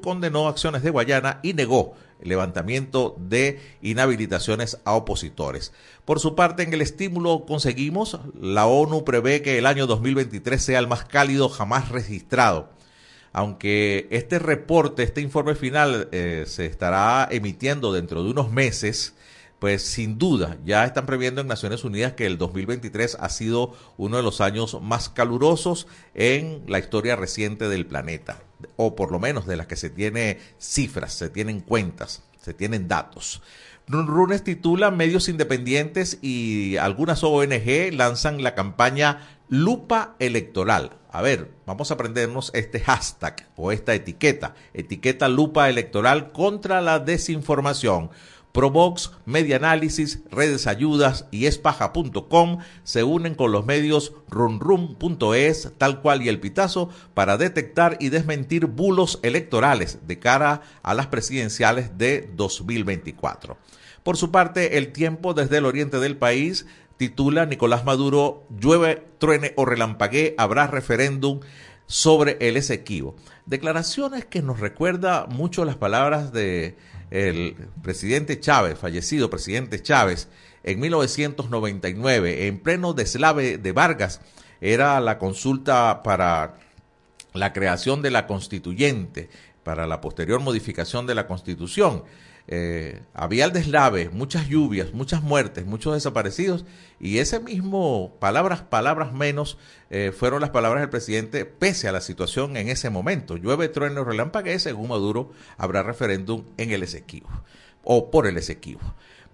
condenó acciones de Guayana y negó el levantamiento de inhabilitaciones a opositores. Por su parte, en el estímulo conseguimos, la ONU prevé que el año 2023 sea el más cálido jamás registrado. Aunque este reporte, este informe final eh, se estará emitiendo dentro de unos meses, pues sin duda ya están previendo en Naciones Unidas que el 2023 ha sido uno de los años más calurosos en la historia reciente del planeta, o por lo menos de las que se tiene cifras, se tienen cuentas, se tienen datos. Runes titula Medios independientes y algunas ONG lanzan la campaña Lupa Electoral. A ver, vamos a aprendernos este hashtag o esta etiqueta. Etiqueta Lupa Electoral contra la desinformación Provox, Media Análisis, Redes Ayudas y Espaja.com se unen con los medios runrum.es, tal cual y el Pitazo, para detectar y desmentir bulos electorales de cara a las presidenciales de 2024. Por su parte, El Tiempo desde el oriente del país titula Nicolás Maduro, llueve, truene o relampaguee, habrá referéndum sobre el Esequibo. Declaraciones que nos recuerda mucho las palabras de el presidente Chávez, fallecido presidente Chávez, en 1999, en pleno deslave de Vargas, era la consulta para la creación de la constituyente, para la posterior modificación de la constitución. Eh, había el deslave, muchas lluvias, muchas muertes, muchos desaparecidos, y ese mismo, palabras, palabras menos, eh, fueron las palabras del presidente, pese a la situación en ese momento. Llueve, trueno, relámpago, según Maduro, habrá referéndum en el Esequibo, o por el Esequibo.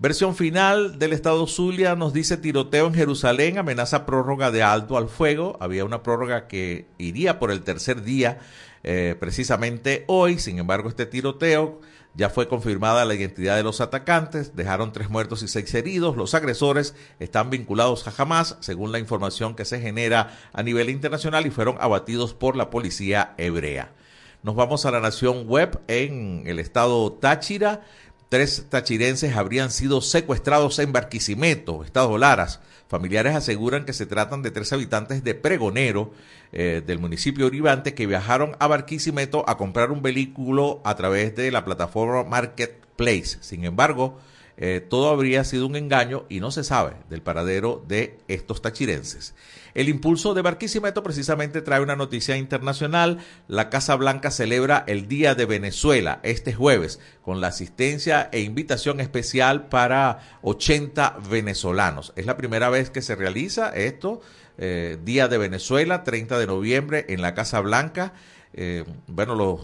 Versión final del Estado Zulia nos dice tiroteo en Jerusalén, amenaza prórroga de alto al fuego. Había una prórroga que iría por el tercer día, eh, precisamente hoy. Sin embargo, este tiroteo ya fue confirmada la identidad de los atacantes, dejaron tres muertos y seis heridos. Los agresores están vinculados a Hamas, según la información que se genera a nivel internacional, y fueron abatidos por la policía hebrea. Nos vamos a la nación web en el estado Táchira. Tres tachirenses habrían sido secuestrados en Barquisimeto, estado Laras. Familiares aseguran que se tratan de tres habitantes de Pregonero, eh, del municipio de Uribante, que viajaron a Barquisimeto a comprar un vehículo a través de la plataforma Marketplace. Sin embargo, eh, todo habría sido un engaño y no se sabe del paradero de estos tachirenses. El impulso de Barquisimeto precisamente trae una noticia internacional. La Casa Blanca celebra el Día de Venezuela este jueves con la asistencia e invitación especial para 80 venezolanos. Es la primera vez que se realiza esto, eh, Día de Venezuela, 30 de noviembre en la Casa Blanca. Eh, bueno, los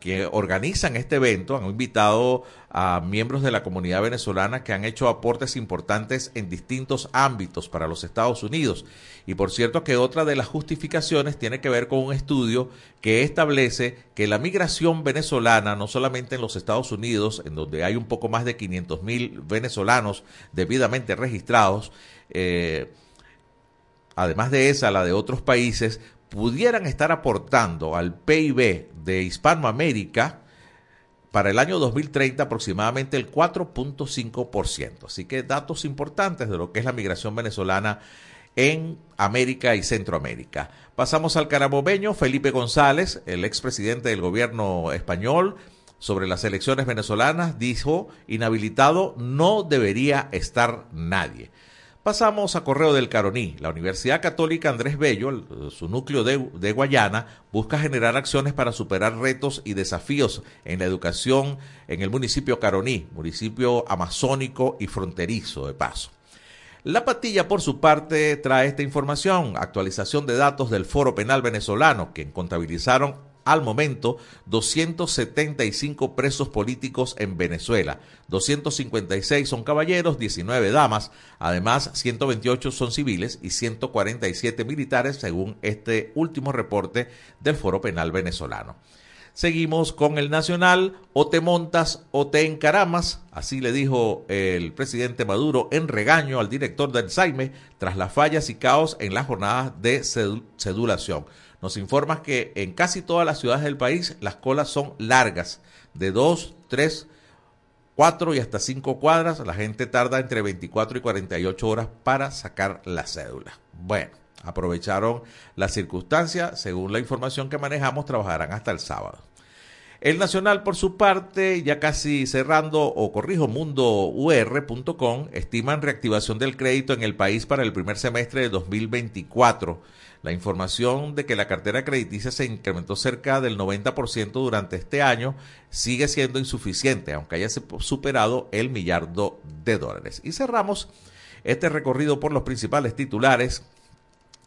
que organizan este evento han invitado a miembros de la comunidad venezolana que han hecho aportes importantes en distintos ámbitos para los Estados Unidos. Y por cierto que otra de las justificaciones tiene que ver con un estudio que establece que la migración venezolana, no solamente en los Estados Unidos, en donde hay un poco más de 500 mil venezolanos debidamente registrados, eh, además de esa, la de otros países, pudieran estar aportando al PIB de Hispanoamérica para el año 2030 aproximadamente el 4.5%. Así que datos importantes de lo que es la migración venezolana en América y Centroamérica. Pasamos al carabobeño, Felipe González, el expresidente del gobierno español, sobre las elecciones venezolanas, dijo, inhabilitado no debería estar nadie. Pasamos a Correo del Caroní. La Universidad Católica Andrés Bello, su núcleo de, Guayana, busca generar acciones para superar retos y desafíos en la educación en el municipio Caroní, municipio amazónico y fronterizo de paso. La Patilla, por su parte, trae esta información, actualización de datos del Foro Penal Venezolano, que contabilizaron al momento 275 presos políticos en Venezuela. 256 son caballeros, 19 damas, además 128 son civiles y 147 militares según este último reporte del Foro Penal venezolano. Seguimos con el Nacional, o te montas o te encaramas, así le dijo el presidente Maduro en regaño al director del Saime tras las fallas y caos en las jornadas de cedulación nos informa que en casi todas las ciudades del país las colas son largas, de 2, 3, 4 y hasta 5 cuadras. La gente tarda entre 24 y 48 horas para sacar la cédula. Bueno, aprovecharon la circunstancia. Según la información que manejamos, trabajarán hasta el sábado. El Nacional, por su parte, ya casi cerrando, o corrijo, mundour.com, estiman reactivación del crédito en el país para el primer semestre de 2024. La información de que la cartera crediticia se incrementó cerca del 90% durante este año sigue siendo insuficiente, aunque haya superado el millardo de dólares. Y cerramos este recorrido por los principales titulares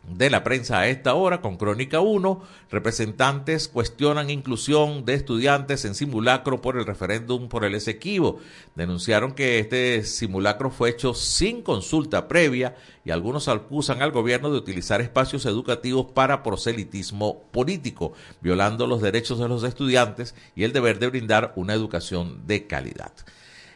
de la prensa a esta hora con Crónica 1. Representantes cuestionan inclusión de estudiantes en simulacro por el referéndum por el Esequibo. Denunciaron que este simulacro fue hecho sin consulta previa y algunos acusan al gobierno de utilizar espacios educativos para proselitismo político, violando los derechos de los estudiantes y el deber de brindar una educación de calidad.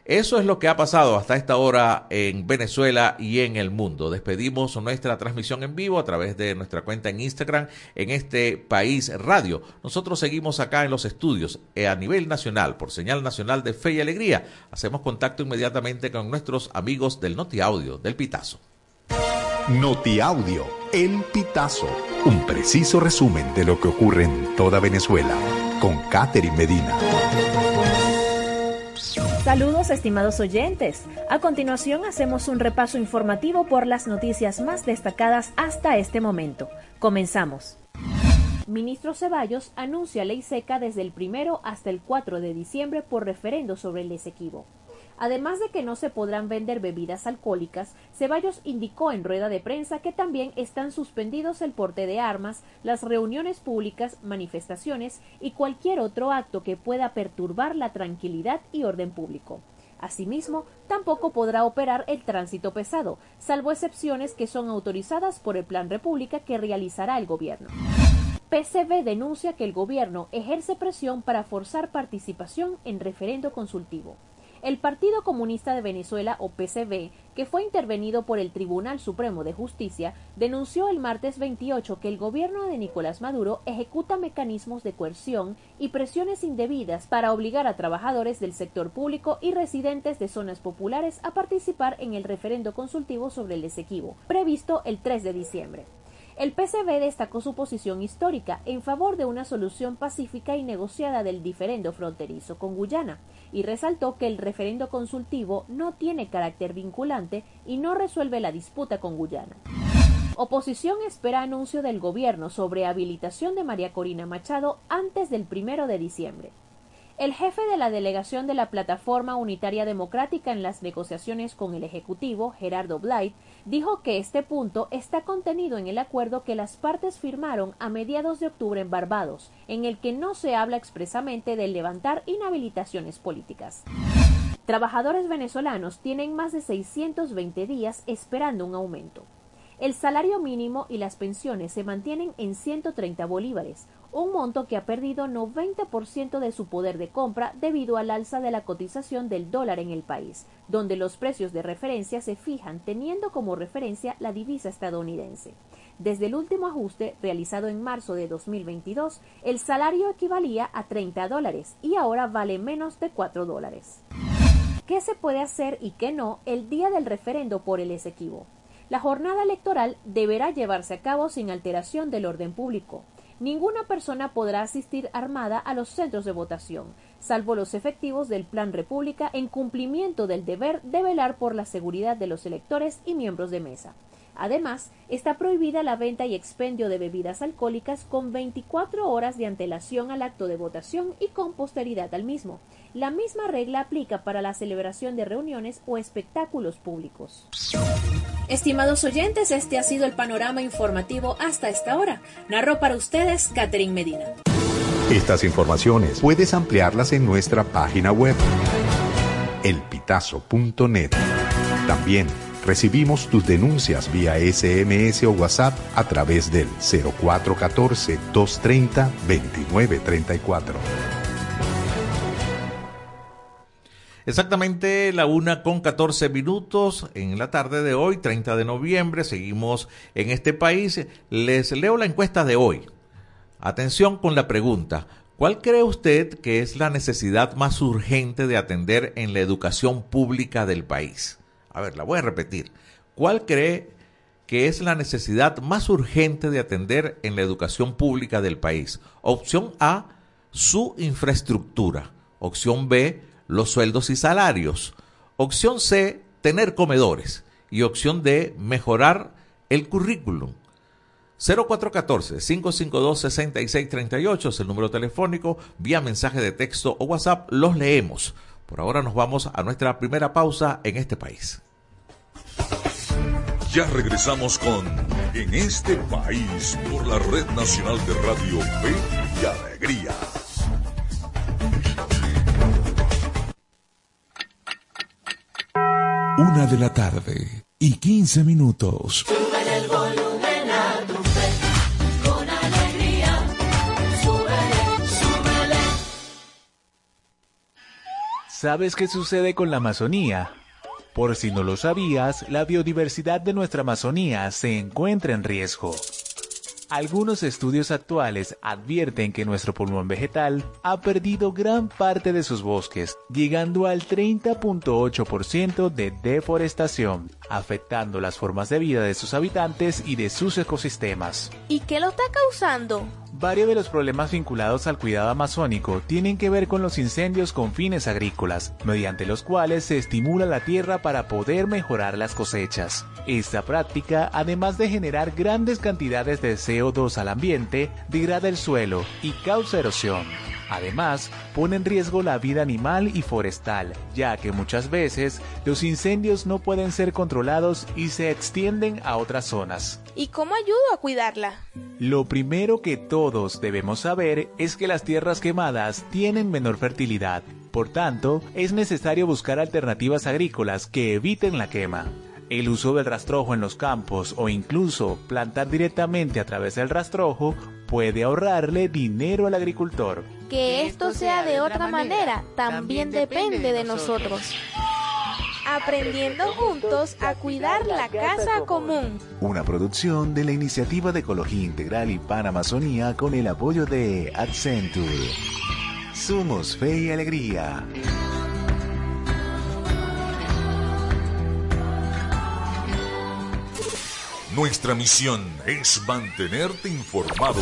Eso es lo que ha pasado hasta esta hora en Venezuela y en el mundo. Despedimos nuestra transmisión en vivo a través de nuestra cuenta en Instagram en este país radio. Nosotros seguimos acá en los estudios eh, a nivel nacional por señal nacional de fe y alegría. Hacemos contacto inmediatamente con nuestros amigos del Noti Audio, del Pitazo. Noti Audio, El Pitazo, un preciso resumen de lo que ocurre en toda Venezuela con Catherine Medina. Saludos estimados oyentes. A continuación hacemos un repaso informativo por las noticias más destacadas hasta este momento. Comenzamos. Ministro Ceballos anuncia ley seca desde el primero hasta el 4 de diciembre por referendo sobre el Esequibo. Además de que no se podrán vender bebidas alcohólicas, Ceballos indicó en rueda de prensa que también están suspendidos el porte de armas, las reuniones públicas, manifestaciones y cualquier otro acto que pueda perturbar la tranquilidad y orden público. Asimismo, tampoco podrá operar el tránsito pesado, salvo excepciones que son autorizadas por el Plan República que realizará el gobierno. PCB denuncia que el gobierno ejerce presión para forzar participación en referendo consultivo. El Partido Comunista de Venezuela, o PCB, que fue intervenido por el Tribunal Supremo de Justicia, denunció el martes 28 que el gobierno de Nicolás Maduro ejecuta mecanismos de coerción y presiones indebidas para obligar a trabajadores del sector público y residentes de zonas populares a participar en el referendo consultivo sobre el Esequibo, previsto el 3 de diciembre. El PCB destacó su posición histórica en favor de una solución pacífica y negociada del diferendo fronterizo con Guyana y resaltó que el referendo consultivo no tiene carácter vinculante y no resuelve la disputa con Guyana. Oposición espera anuncio del gobierno sobre habilitación de María Corina Machado antes del primero de diciembre. El jefe de la delegación de la Plataforma Unitaria Democrática en las negociaciones con el Ejecutivo, Gerardo Blight, dijo que este punto está contenido en el acuerdo que las partes firmaron a mediados de octubre en Barbados, en el que no se habla expresamente de levantar inhabilitaciones políticas. Trabajadores venezolanos tienen más de 620 días esperando un aumento. El salario mínimo y las pensiones se mantienen en 130 bolívares, un monto que ha perdido 90% de su poder de compra debido al alza de la cotización del dólar en el país, donde los precios de referencia se fijan teniendo como referencia la divisa estadounidense. Desde el último ajuste realizado en marzo de 2022, el salario equivalía a 30 dólares y ahora vale menos de 4 dólares. ¿Qué se puede hacer y qué no el día del referendo por el Esequibo? La jornada electoral deberá llevarse a cabo sin alteración del orden público. Ninguna persona podrá asistir armada a los centros de votación, salvo los efectivos del Plan República en cumplimiento del deber de velar por la seguridad de los electores y miembros de mesa. Además, está prohibida la venta y expendio de bebidas alcohólicas con 24 horas de antelación al acto de votación y con posteridad al mismo. La misma regla aplica para la celebración de reuniones o espectáculos públicos. Estimados oyentes, este ha sido el panorama informativo hasta esta hora. Narró para ustedes Catherine Medina. Estas informaciones puedes ampliarlas en nuestra página web elpitazo.net. También recibimos tus denuncias vía SMS o WhatsApp a través del 0414-230-2934. Exactamente la una con 14 minutos en la tarde de hoy, 30 de noviembre. Seguimos en este país. Les leo la encuesta de hoy. Atención con la pregunta. ¿Cuál cree usted que es la necesidad más urgente de atender en la educación pública del país? A ver, la voy a repetir. ¿Cuál cree que es la necesidad más urgente de atender en la educación pública del país? Opción A, su infraestructura. Opción B, los sueldos y salarios. Opción C, tener comedores. Y opción D, mejorar el currículum. 0414-552-6638 es el número telefónico, vía mensaje de texto o WhatsApp, los leemos. Por ahora nos vamos a nuestra primera pausa en este país. Ya regresamos con En este país por la Red Nacional de Radio Fe y Alegría. Una de la tarde y 15 minutos. ¿Sabes qué sucede con la Amazonía? Por si no lo sabías, la biodiversidad de nuestra Amazonía se encuentra en riesgo. Algunos estudios actuales advierten que nuestro pulmón vegetal ha perdido gran parte de sus bosques, llegando al 30.8% de deforestación, afectando las formas de vida de sus habitantes y de sus ecosistemas. ¿Y qué lo está causando? Varios de los problemas vinculados al cuidado amazónico tienen que ver con los incendios con fines agrícolas, mediante los cuales se estimula la tierra para poder mejorar las cosechas. Esta práctica, además de generar grandes cantidades de CO2 al ambiente, degrada el suelo y causa erosión. Además, pone en riesgo la vida animal y forestal, ya que muchas veces los incendios no pueden ser controlados y se extienden a otras zonas. ¿Y cómo ayudo a cuidarla? Lo primero que todos debemos saber es que las tierras quemadas tienen menor fertilidad. Por tanto, es necesario buscar alternativas agrícolas que eviten la quema. El uso del rastrojo en los campos o incluso plantar directamente a través del rastrojo puede ahorrarle dinero al agricultor. Que esto sea de otra manera también depende de nosotros. Aprendiendo juntos a cuidar la casa común. Una producción de la Iniciativa de Ecología Integral y Panamazonía con el apoyo de Accenture. Somos Fe y Alegría. Nuestra misión es mantenerte informado.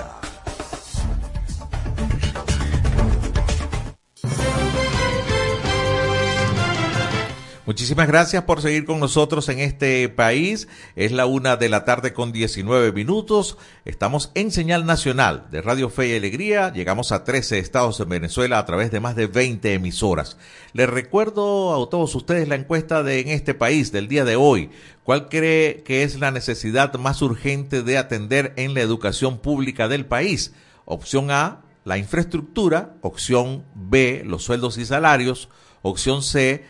Muchísimas gracias por seguir con nosotros en este país. Es la una de la tarde con 19 minutos. Estamos en señal nacional de Radio Fe y Alegría. Llegamos a 13 estados en Venezuela a través de más de 20 emisoras. Les recuerdo a todos ustedes la encuesta de en este país del día de hoy. ¿Cuál cree que es la necesidad más urgente de atender en la educación pública del país? Opción A, la infraestructura. Opción B, los sueldos y salarios. Opción C,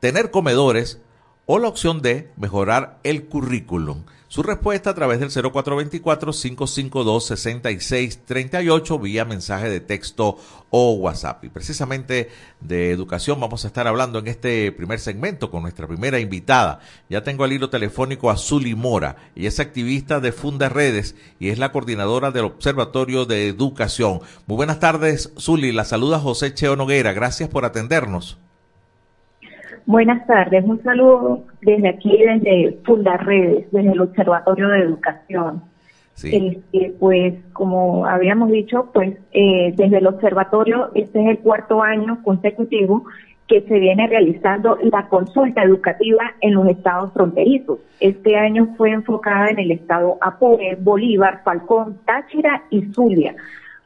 tener comedores o la opción D, mejorar el currículum. Su respuesta a través del 0424-552-6638 vía mensaje de texto o WhatsApp. Y precisamente de educación vamos a estar hablando en este primer segmento con nuestra primera invitada. Ya tengo al hilo telefónico a Zuli Mora. Ella es activista de Funda Redes y es la coordinadora del Observatorio de Educación. Muy buenas tardes, Zuli. La saluda José Cheo Noguera. Gracias por atendernos. Buenas tardes, un saludo desde aquí, desde Fundar Redes, desde el Observatorio de Educación. Sí. Este, pues, como habíamos dicho, pues eh, desde el observatorio, este es el cuarto año consecutivo que se viene realizando la consulta educativa en los estados fronterizos. Este año fue enfocada en el estado Apure, Bolívar, Falcón, Táchira y Zulia,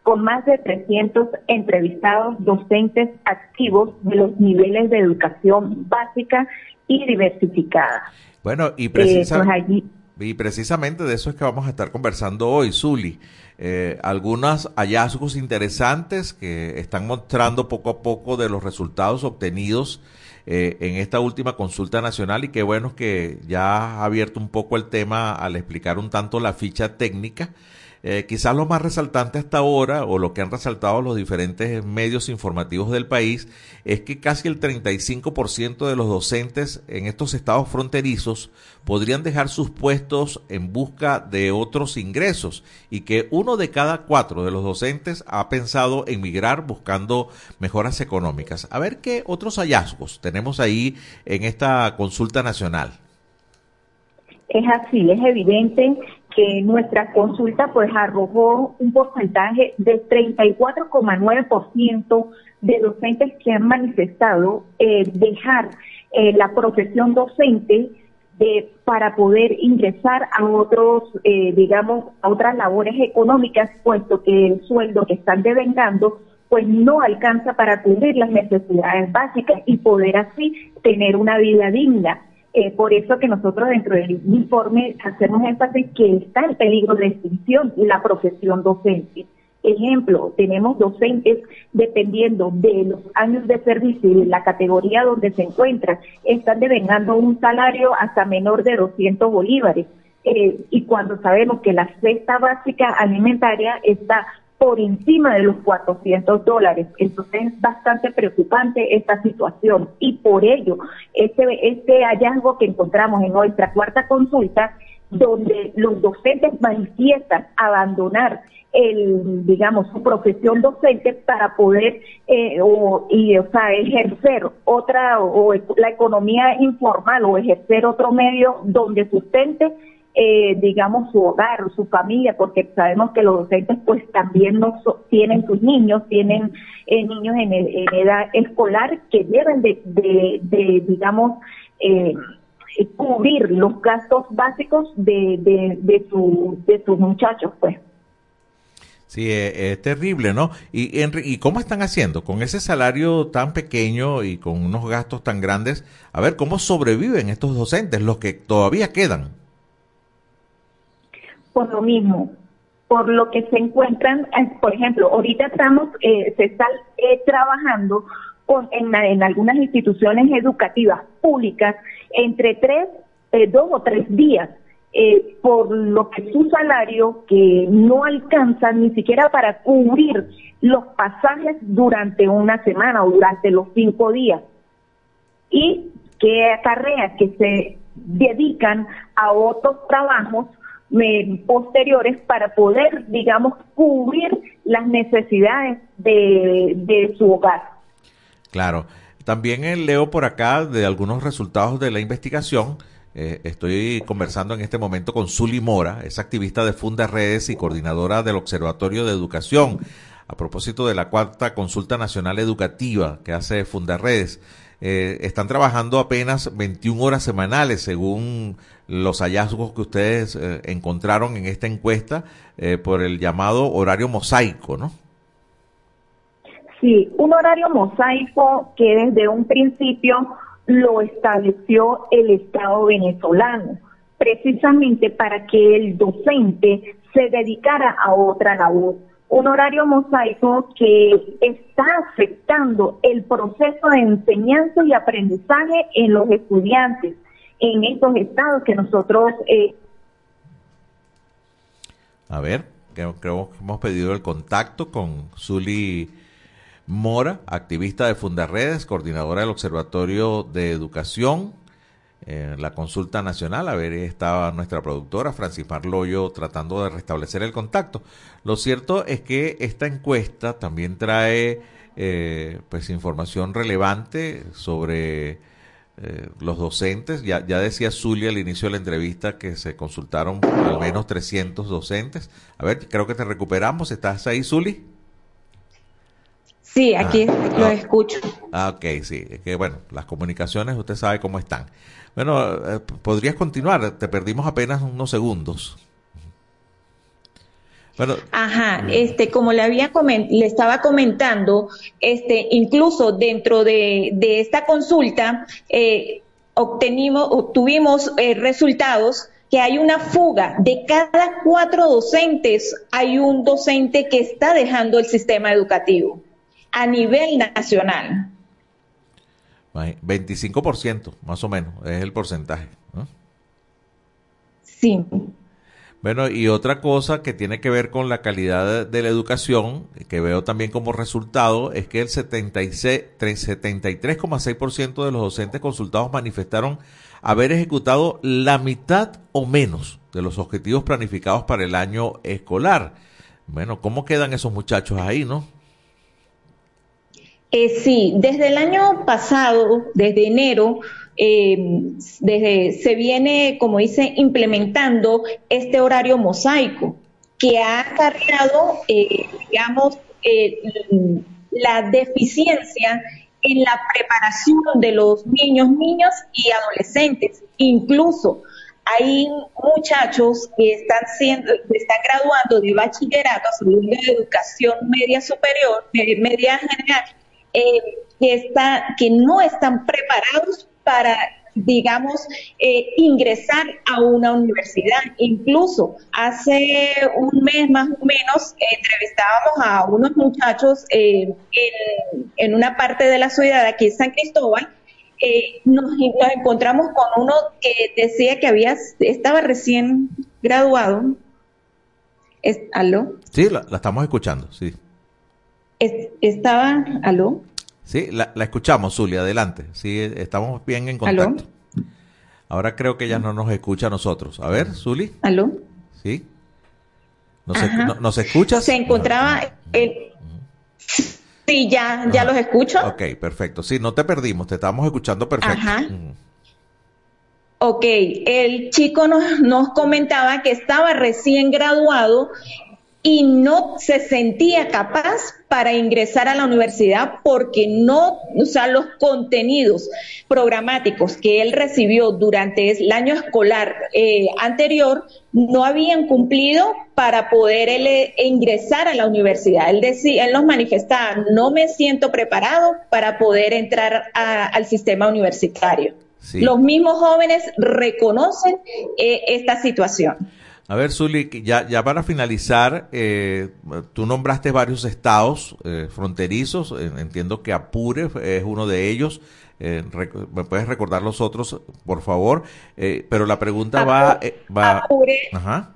con más de 300 entrevistados docentes activos de los niveles de educación básica y diversificada. Bueno, y, Eh, pues precisa- allí y precisamente de eso es que vamos a estar conversando hoy, Zuli. Eh, algunos hallazgos interesantes que están mostrando poco a poco de los resultados obtenidos eh, en esta última consulta nacional y qué bueno que ya ha abierto un poco el tema al explicar un tanto la ficha técnica. Eh, quizás lo más resaltante hasta ahora, o lo que han resaltado los diferentes medios informativos del país, es que casi el 35% de los docentes en estos estados fronterizos podrían dejar sus puestos en busca de otros ingresos y que uno de cada cuatro de los docentes ha pensado en migrar buscando mejoras económicas. A ver qué otros hallazgos tenemos ahí en esta consulta nacional. Es así, es evidente que nuestra consulta pues arrojó un porcentaje de 34,9% de docentes que han manifestado eh, dejar eh, la profesión docente de, para poder ingresar a otros, eh, digamos, a otras labores económicas, puesto que el sueldo que están devengando pues no alcanza para cubrir las necesidades básicas y poder así tener una vida digna. Eh, por eso que nosotros dentro del informe hacemos énfasis que está en peligro de extinción la profesión docente. Ejemplo, tenemos docentes dependiendo de los años de servicio y de la categoría donde se encuentran, están devengando un salario hasta menor de 200 bolívares. Eh, y cuando sabemos que la cesta básica alimentaria está por encima de los 400 dólares. Entonces es bastante preocupante esta situación y por ello este, este hallazgo que encontramos en nuestra cuarta consulta, donde los docentes manifiestan abandonar el, digamos, su profesión docente para poder eh, o, y, o sea, ejercer otra o, o la economía informal o ejercer otro medio donde sustente eh, digamos, su hogar, su familia, porque sabemos que los docentes pues también no so- tienen sus niños, tienen eh, niños en, el- en edad escolar que deben de, de, digamos, eh, cubrir los gastos básicos de, de, de, su, de sus muchachos, pues. Sí, eh, es terrible, ¿no? Y, Henry, ¿Y cómo están haciendo? Con ese salario tan pequeño y con unos gastos tan grandes, a ver, ¿cómo sobreviven estos docentes, los que todavía quedan? Por lo mismo, por lo que se encuentran, eh, por ejemplo, ahorita estamos, eh, se está eh, trabajando en algunas instituciones educativas públicas entre tres, eh, dos o tres días, eh, por lo que su salario que no alcanza ni siquiera para cubrir los pasajes durante una semana o durante los cinco días. Y que acarrea que se dedican a otros trabajos posteriores para poder, digamos, cubrir las necesidades de, de su hogar. Claro. También eh, leo por acá de algunos resultados de la investigación. Eh, estoy conversando en este momento con Zuli Mora, es activista de Funda Redes y coordinadora del Observatorio de Educación, a propósito de la cuarta consulta nacional educativa que hace Funda Redes. Eh, están trabajando apenas 21 horas semanales según los hallazgos que ustedes eh, encontraron en esta encuesta eh, por el llamado horario mosaico, ¿no? Sí, un horario mosaico que desde un principio lo estableció el Estado venezolano, precisamente para que el docente se dedicara a otra labor. Un horario mosaico que está afectando el proceso de enseñanza y aprendizaje en los estudiantes en estos estados que nosotros eh, A ver, creo, creo que hemos pedido el contacto con Zuli Mora, activista de Fundarredes, coordinadora del Observatorio de Educación, en la consulta nacional. A ver, estaba nuestra productora, Francis Marloyo, tratando de restablecer el contacto. Lo cierto es que esta encuesta también trae eh, pues información relevante sobre eh, los docentes. Ya, ya decía Zulia al inicio de la entrevista que se consultaron al menos 300 docentes. A ver, creo que te recuperamos. ¿Estás ahí, Zuli? Sí, aquí Ah, lo ah. escucho. Ah, ok, sí. Es que bueno, las comunicaciones usted sabe cómo están. Bueno, eh, podrías continuar. Te perdimos apenas unos segundos. Bueno, Ajá, este, como le había le estaba comentando, este, incluso dentro de, de esta consulta, eh, obtenimos, obtuvimos eh, resultados que hay una fuga. De cada cuatro docentes, hay un docente que está dejando el sistema educativo a nivel nacional. Imagi- 25% más o menos es el porcentaje. ¿no? Sí. Bueno, y otra cosa que tiene que ver con la calidad de, la educación, que veo también como resultado, es que el 76 tre- 73,6% de los docentes consultados manifestaron haber ejecutado la mitad o menos de los objetivos planificados para el año escolar. Bueno, ¿cómo quedan esos muchachos ahí, no? Eh, sí, desde el año pasado, desde enero, eh, desde, se viene, como dice, implementando este horario mosaico que ha acarreado, eh, digamos, eh, la deficiencia en la preparación de los niños, niñas y adolescentes. Incluso hay muchachos que están siendo, están graduando de bachillerato, de educación media superior, eh, media general, eh, que está, que no están preparados para digamos, eh, ingresar a una universidad. Incluso hace un mes más o menos eh, entrevistábamos a unos muchachos eh, en, una parte de la ciudad, aquí en San Cristóbal, nos, nos encontramos con uno que decía que había estaba recién graduado. Es, ¿Aló? Sí, la, la estamos escuchando, sí. Es- estaba, ¿aló? Sí, la, la escuchamos, Zulia, adelante. Sí, estamos bien en ¿Aló? contacto. Ahora creo que ella no nos escucha a nosotros. A ver, Zuli, ¿Aló? ¿sí? ¿Nos, no- ¿nos escuchas? Se encontraba el... Sí, ya, ya los escucho. Ok, perfecto. Sí, no te perdimos, te estábamos escuchando perfecto. Ajá. Ok, el chico nos, nos comentaba que estaba recién graduado y no se sentía capaz para ingresar a la universidad porque no, o sea, los contenidos programáticos que él recibió durante el año escolar eh, anterior no habían cumplido para poder él eh, ingresar a la universidad. Él decía, él nos manifestaba, no me siento preparado para poder entrar a- al sistema universitario. Sí. Los mismos jóvenes reconocen eh, esta situación. A ver, Zuli, ya, ya para finalizar, eh, tú nombraste varios estados eh, fronterizos, eh, entiendo que Apure es uno de ellos, eh, rec- ¿me puedes recordar los otros, por favor? Pero la pregunta va... va Apure. Ajá.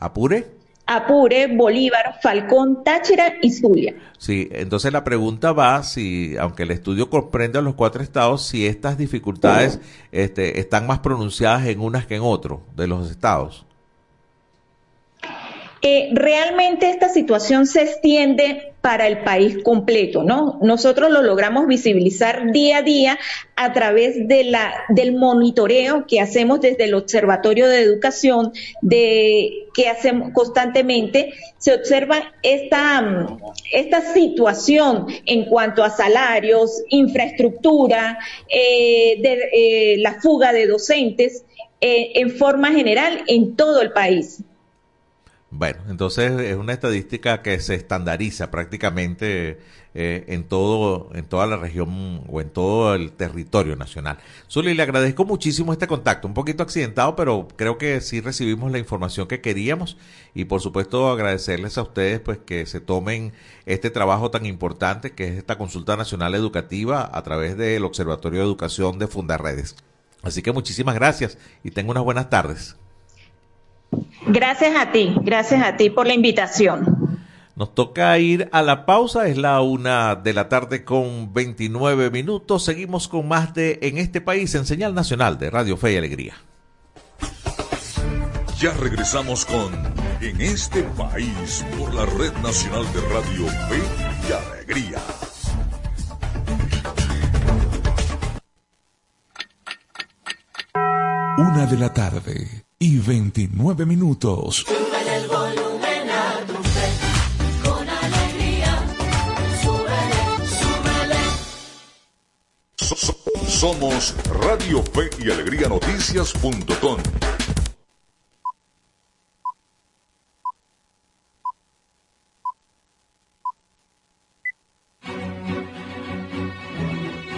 ¿Apure? Apure, Bolívar, Falcón, Táchira y Zulia. Sí, entonces la pregunta va si, aunque el estudio comprende a los cuatro estados, si estas dificultades este, están más pronunciadas en unas que en otros de los estados. Eh, realmente esta situación se extiende para el país completo, ¿no? Nosotros lo logramos visibilizar día a día a través de la, del monitoreo que hacemos desde el Observatorio de Educación, de, que hacemos constantemente. Se observa esta, esta situación en cuanto a salarios, infraestructura, eh, eh, la fuga de docentes, eh, en forma general en todo el país. Bueno, entonces es una estadística que se estandariza prácticamente eh, en todo, en toda la región o en todo el territorio nacional. Zuli, le agradezco muchísimo este contacto, un poquito accidentado, pero creo que sí recibimos la información que queríamos y por supuesto agradecerles a ustedes pues que se tomen este trabajo tan importante que es esta consulta nacional educativa a través del Observatorio de Educación de Fundarredes. Así que muchísimas gracias y tengan unas buenas tardes. Gracias a ti, gracias a ti por la invitación. Nos toca ir a la pausa, es la una de la tarde con 29 minutos. Seguimos con más de En este país en señal nacional de Radio Fe y Alegría. Ya regresamos con En este país por la Red Nacional de Radio Fe y Alegría. Una de la tarde y 29 minutos. Somos Radio Fe y Alegría Noticias.com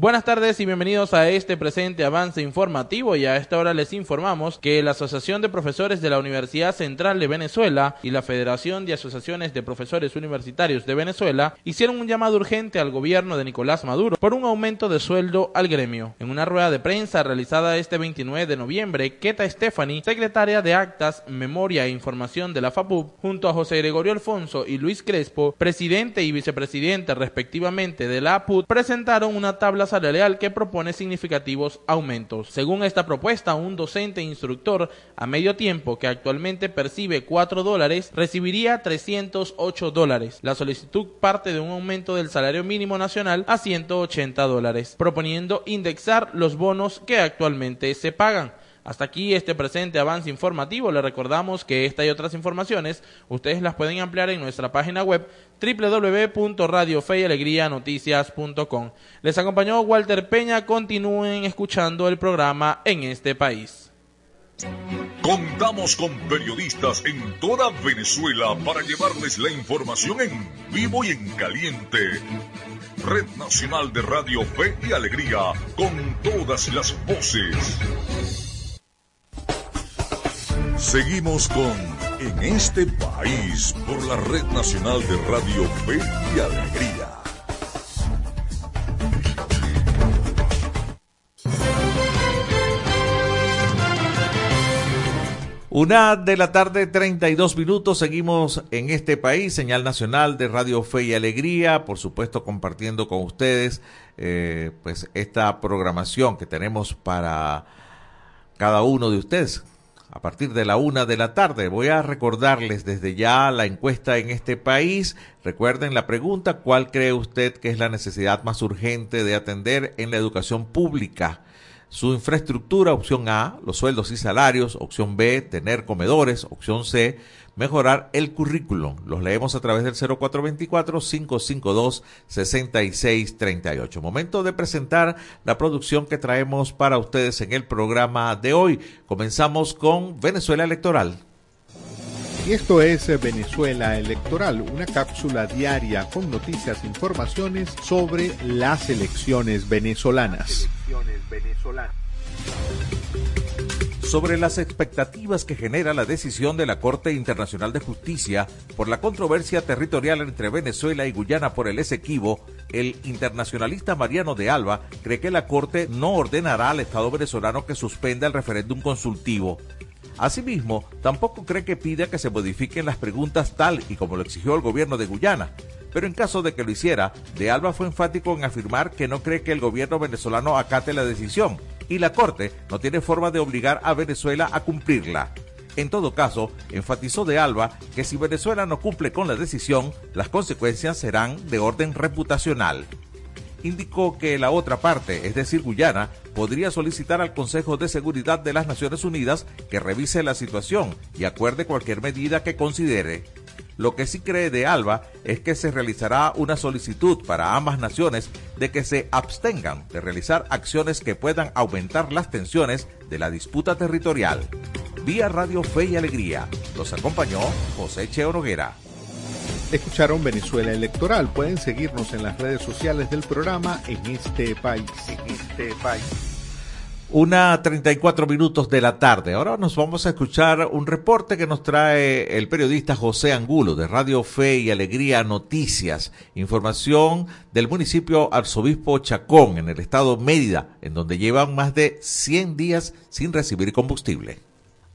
Buenas tardes y bienvenidos a este presente avance informativo y a esta hora les informamos que la Asociación de Profesores de la Universidad Central de Venezuela y la Federación de Asociaciones de Profesores Universitarios de Venezuela hicieron un llamado urgente al gobierno de Nicolás Maduro por un aumento de sueldo al gremio. En una rueda de prensa realizada este 29 de noviembre, Keta Stephanie, secretaria de Actas, Memoria e Información de la FAPUB, junto a José Gregorio Alfonso y Luis Crespo, presidente y vicepresidente respectivamente de la APUD, presentaron una tabla salarial que propone significativos aumentos. Según esta propuesta, un docente instructor a medio tiempo que actualmente percibe 4 dólares recibiría 308 dólares. La solicitud parte de un aumento del salario mínimo nacional a 180 dólares, proponiendo indexar los bonos que actualmente se pagan. Hasta aquí este presente avance informativo. Le recordamos que esta y otras informaciones ustedes las pueden ampliar en nuestra página web www.radiofeyalegrianoticias.com. Les acompañó Walter Peña. Continúen escuchando el programa en este país. Contamos con periodistas en toda Venezuela para llevarles la información en vivo y en caliente. Red Nacional de Radio Fe y Alegría, con todas las voces. Seguimos con En este país por la Red Nacional de Radio Fe y Alegría. Una de la tarde, 32 minutos. Seguimos en este país, señal nacional de Radio Fe y Alegría. Por supuesto, compartiendo con ustedes eh, pues esta programación que tenemos para cada uno de ustedes a partir de la una de la tarde. Voy a recordarles desde ya la encuesta en este país. Recuerden la pregunta, ¿cuál cree usted que es la necesidad más urgente de atender en la educación pública? Su infraestructura, opción A, los sueldos y salarios, opción B, tener comedores, opción C, mejorar el currículum. Los leemos a través del 0424-552-6638. Momento de presentar la producción que traemos para ustedes en el programa de hoy. Comenzamos con Venezuela Electoral. Y esto es Venezuela Electoral, una cápsula diaria con noticias e informaciones sobre las elecciones venezolanas. Sobre las expectativas que genera la decisión de la Corte Internacional de Justicia por la controversia territorial entre Venezuela y Guyana por el Esequibo, el internacionalista Mariano de Alba cree que la Corte no ordenará al Estado venezolano que suspenda el referéndum consultivo. Asimismo, tampoco cree que pida que se modifiquen las preguntas tal y como lo exigió el gobierno de Guyana. Pero en caso de que lo hiciera, De Alba fue enfático en afirmar que no cree que el gobierno venezolano acate la decisión y la Corte no tiene forma de obligar a Venezuela a cumplirla. En todo caso, enfatizó de Alba que si Venezuela no cumple con la decisión, las consecuencias serán de orden reputacional. Indicó que la otra parte, es decir, Guyana, podría solicitar al Consejo de Seguridad de las Naciones Unidas que revise la situación y acuerde cualquier medida que considere. Lo que sí cree de Alba es que se realizará una solicitud para ambas naciones de que se abstengan de realizar acciones que puedan aumentar las tensiones de la disputa territorial. Vía Radio Fe y Alegría. Los acompañó José Cheo Noguera. Escucharon Venezuela Electoral. Pueden seguirnos en las redes sociales del programa en este país. En este país. Una 34 minutos de la tarde. Ahora nos vamos a escuchar un reporte que nos trae el periodista José Angulo de Radio Fe y Alegría Noticias. Información del municipio Arzobispo Chacón en el estado Mérida, en donde llevan más de 100 días sin recibir combustible.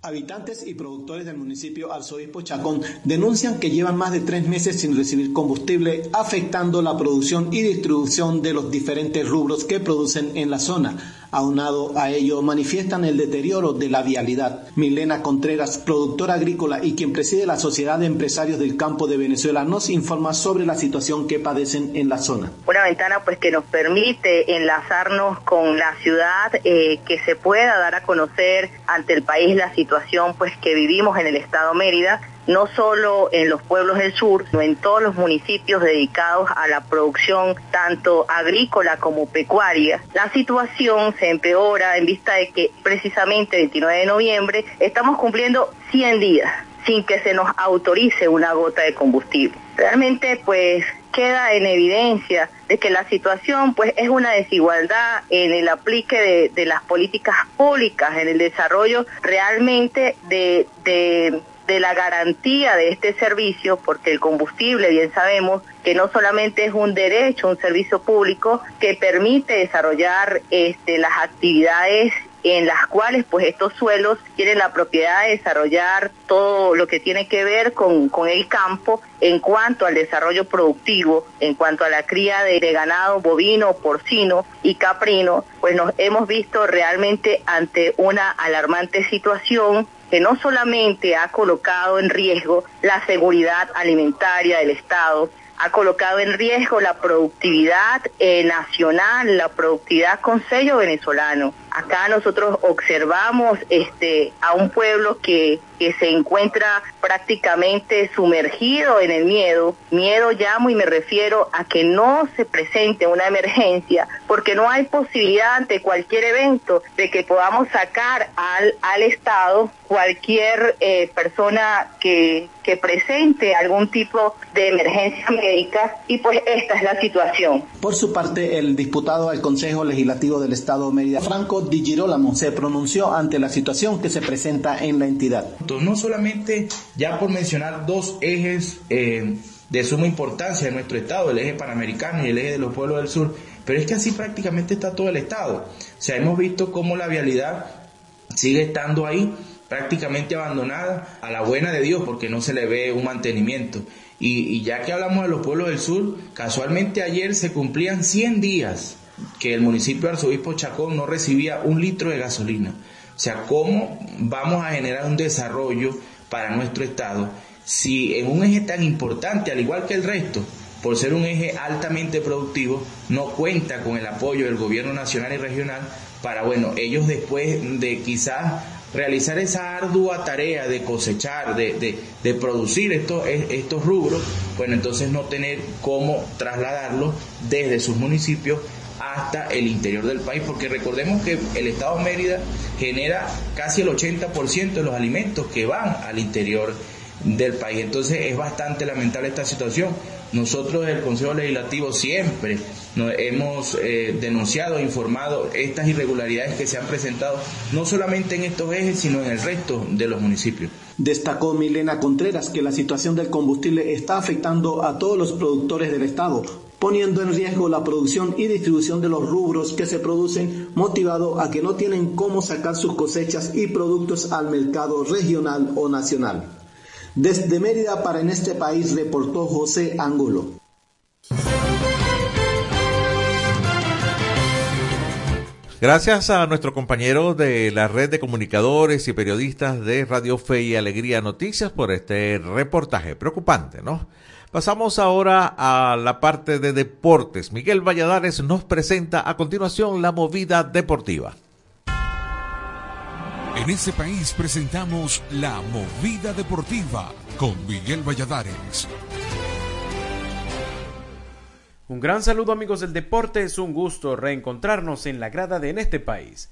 Habitantes y productores del municipio Arzobispo Chacón denuncian que llevan más de tres meses sin recibir combustible, afectando la producción y distribución de los diferentes rubros que producen en la zona. Aunado a ello, manifiestan el deterioro de la vialidad. Milena Contreras, productora agrícola y quien preside la Sociedad de Empresarios del Campo de Venezuela, nos informa sobre la situación que padecen en la zona. Una ventana pues que nos permite enlazarnos con la ciudad, eh, que se pueda dar a conocer ante el país la situación pues que vivimos en el estado Mérida no solo en los pueblos del sur, sino en todos los municipios dedicados a la producción tanto agrícola como pecuaria. La situación se empeora en vista de que precisamente el 29 de noviembre estamos cumpliendo 100 días sin que se nos autorice una gota de combustible. Realmente pues queda en evidencia de que la situación pues es una desigualdad en el aplique de, de las políticas públicas, en el desarrollo realmente de, de de la garantía de este servicio, porque el combustible, bien sabemos, que no solamente es un derecho, un servicio público que permite desarrollar este, las actividades en las cuales pues estos suelos tienen la propiedad de desarrollar todo lo que tiene que ver con, con el campo en cuanto al desarrollo productivo, en cuanto a la cría de, de ganado bovino, porcino y caprino, pues nos hemos visto realmente ante una alarmante situación que no solamente ha colocado en riesgo la seguridad alimentaria del Estado, ha colocado en riesgo la productividad eh, nacional, la productividad con sello venezolano. Acá nosotros observamos este, a un pueblo que, se encuentra prácticamente sumergido en el miedo. Miedo llamo y me refiero a que no se presente una emergencia porque no hay posibilidad ante cualquier evento de que podamos sacar al, al Estado cualquier eh, persona que, que presente algún tipo de emergencia médica y pues esta es la situación. Por su parte, el diputado al Consejo Legislativo del Estado Mérida, Franco Di Girolamo, se pronunció ante la situación que se presenta en la entidad. No solamente ya por mencionar dos ejes eh, de suma importancia en nuestro Estado, el eje panamericano y el eje de los pueblos del sur, pero es que así prácticamente está todo el Estado. O sea, hemos visto cómo la vialidad sigue estando ahí prácticamente abandonada a la buena de Dios porque no se le ve un mantenimiento. Y, y, ya que hablamos de los pueblos del sur, casualmente ayer se cumplían 100 días que el municipio de Arzobispo Chacón no recibía un litro de gasolina. O sea, ¿cómo vamos a generar un desarrollo para nuestro estado si en un eje tan importante, al igual que el resto, por ser un eje altamente productivo, no cuenta con el apoyo del gobierno nacional y regional para, bueno, ellos después de quizás realizar esa ardua tarea de cosechar, de, de, producir estos, estos rubros, bueno, entonces no tener cómo trasladarlos desde sus municipios hasta el interior del país, porque recordemos que el Estado de Mérida genera casi el 80% de los alimentos que van al interior del país. Entonces es bastante lamentable esta situación. Nosotros el Consejo Legislativo siempre nos hemos eh, denunciado informado estas irregularidades que se han presentado no solamente en estos ejes, sino en el resto de los municipios. Destacó Milena Contreras que la situación del combustible está afectando a todos los productores del Estado, poniendo en riesgo la producción y distribución de los rubros que se producen, motivado a que no tienen cómo sacar sus cosechas y productos al mercado regional o nacional. Desde Mérida para en este país reportó José Angulo. Gracias a nuestro compañero de la red de comunicadores y periodistas de Radio Fe y Alegría Noticias por este reportaje preocupante, ¿no? Pasamos ahora a la parte de deportes. Miguel Valladares nos presenta a continuación la movida deportiva. En este país presentamos la movida deportiva con Miguel Valladares. Un gran saludo amigos del deporte, es un gusto reencontrarnos en la grada de En este país.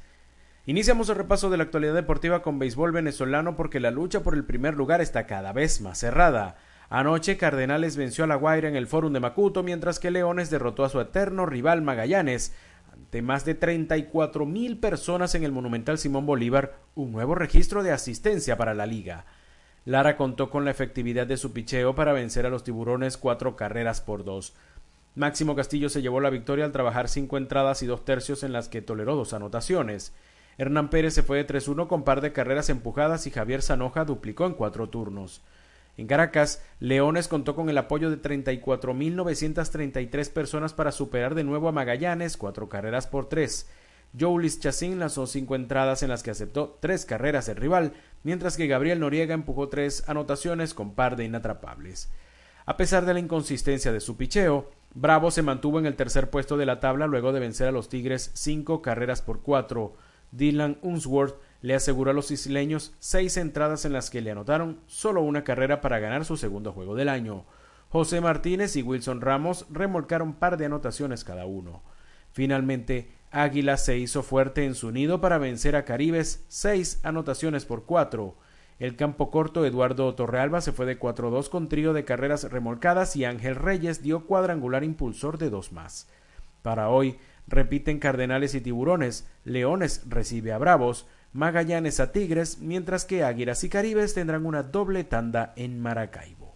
Iniciamos el repaso de la actualidad deportiva con béisbol venezolano porque la lucha por el primer lugar está cada vez más cerrada. Anoche Cardenales venció a La Guaira en el Fórum de Macuto, mientras que Leones derrotó a su eterno rival Magallanes ante más de 34 mil personas en el Monumental Simón Bolívar, un nuevo registro de asistencia para la liga. Lara contó con la efectividad de su picheo para vencer a los tiburones cuatro carreras por dos. Máximo Castillo se llevó la victoria al trabajar cinco entradas y dos tercios en las que toleró dos anotaciones. Hernán Pérez se fue de 3-1 con par de carreras empujadas y Javier Zanoja duplicó en cuatro turnos. En Caracas, Leones contó con el apoyo de 34.933 personas para superar de nuevo a Magallanes, cuatro carreras por tres. Joulis Chacín lanzó cinco entradas en las que aceptó tres carreras del rival, mientras que Gabriel Noriega empujó tres anotaciones con par de inatrapables. A pesar de la inconsistencia de su picheo, Bravo se mantuvo en el tercer puesto de la tabla luego de vencer a los Tigres cinco carreras por cuatro. Dylan Unsworth le aseguró a los isleños seis entradas en las que le anotaron solo una carrera para ganar su segundo juego del año. José Martínez y Wilson Ramos remolcaron par de anotaciones cada uno. Finalmente, Águila se hizo fuerte en su nido para vencer a Caribes seis anotaciones por cuatro. El campo corto Eduardo Torrealba se fue de 4-2 con trío de carreras remolcadas y Ángel Reyes dio cuadrangular impulsor de dos más. Para hoy repiten Cardenales y Tiburones, Leones recibe a Bravos, Magallanes a Tigres, mientras que Águilas y Caribes tendrán una doble tanda en Maracaibo.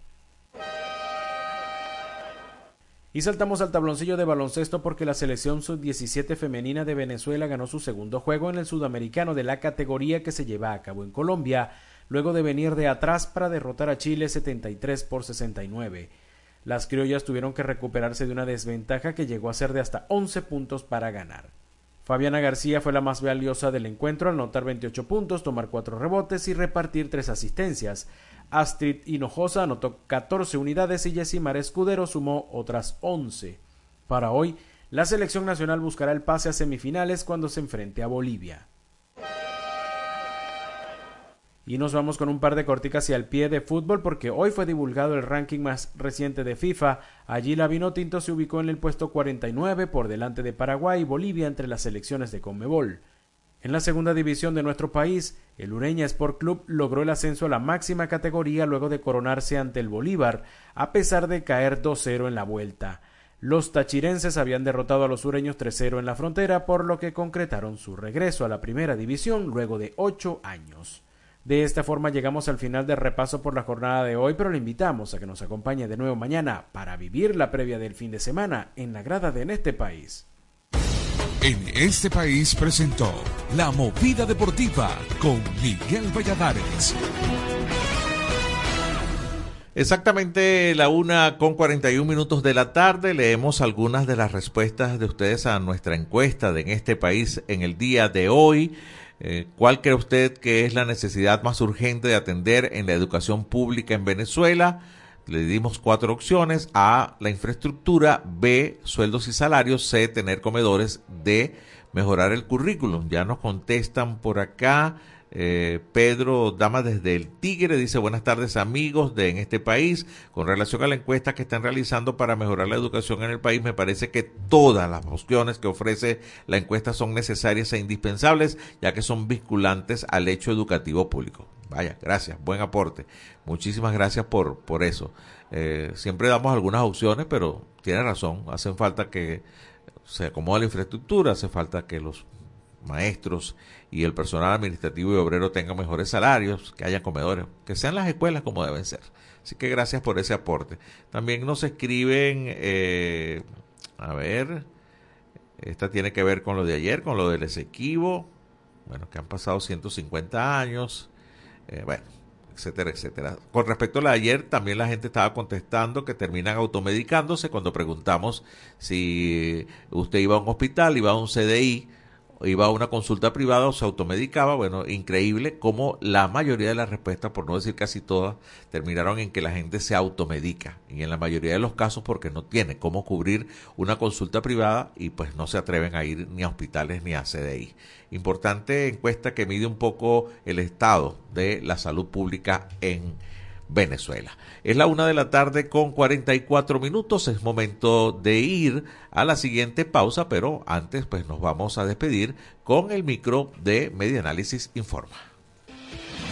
Y saltamos al tabloncillo de baloncesto porque la selección sub-17 femenina de Venezuela ganó su segundo juego en el sudamericano de la categoría que se lleva a cabo en Colombia, luego de venir de atrás para derrotar a Chile 73 por 69. Las criollas tuvieron que recuperarse de una desventaja que llegó a ser de hasta 11 puntos para ganar. Fabiana García fue la más valiosa del encuentro al anotar 28 puntos, tomar 4 rebotes y repartir 3 asistencias. Astrid Hinojosa anotó 14 unidades y Yesimar Escudero sumó otras 11. Para hoy, la selección nacional buscará el pase a semifinales cuando se enfrente a Bolivia. Y nos vamos con un par de corticas y al pie de fútbol porque hoy fue divulgado el ranking más reciente de FIFA. Allí la Vinotinto se ubicó en el puesto 49 por delante de Paraguay y Bolivia entre las selecciones de Conmebol. En la segunda división de nuestro país, el Ureña Sport Club logró el ascenso a la máxima categoría luego de coronarse ante el Bolívar, a pesar de caer 2-0 en la vuelta. Los tachirenses habían derrotado a los sureños 3-0 en la frontera, por lo que concretaron su regreso a la primera división luego de ocho años. De esta forma llegamos al final del repaso por la jornada de hoy, pero le invitamos a que nos acompañe de nuevo mañana para vivir la previa del fin de semana en la grada de En este país. En este país presentó La Movida Deportiva con Miguel Valladares. Exactamente la una con 41 minutos de la tarde. Leemos algunas de las respuestas de ustedes a nuestra encuesta de en este país en el día de hoy. Eh, ¿Cuál cree usted que es la necesidad más urgente de atender en la educación pública en Venezuela? Le dimos cuatro opciones. A, la infraestructura. B, sueldos y salarios. C, tener comedores. D, mejorar el currículum. Ya nos contestan por acá. Eh, Pedro Dama desde el Tigre dice buenas tardes amigos de en este país. Con relación a la encuesta que están realizando para mejorar la educación en el país, me parece que todas las opciones que ofrece la encuesta son necesarias e indispensables, ya que son vinculantes al hecho educativo público. Vaya, gracias, buen aporte. Muchísimas gracias por, por eso. Eh, siempre damos algunas opciones, pero tiene razón, hacen falta que se acomode la infraestructura, hace falta que los maestros y el personal administrativo y obrero tengan mejores salarios, que haya comedores, que sean las escuelas como deben ser. Así que gracias por ese aporte. También nos escriben, eh, a ver, esta tiene que ver con lo de ayer, con lo del Esequibo, bueno, que han pasado 150 años, eh, bueno, etcétera, etcétera. Con respecto a la de ayer, también la gente estaba contestando que terminan automedicándose cuando preguntamos si usted iba a un hospital, iba a un CDI, iba a una consulta privada o se automedicaba. Bueno, increíble como la mayoría de las respuestas, por no decir casi todas, terminaron en que la gente se automedica. Y en la mayoría de los casos porque no tiene cómo cubrir una consulta privada y pues no se atreven a ir ni a hospitales ni a CDI. Importante encuesta que mide un poco el estado de la salud pública en Venezuela. Es la una de la tarde con 44 minutos. Es momento de ir a la siguiente pausa, pero antes pues nos vamos a despedir con el micro de Media Análisis Informa.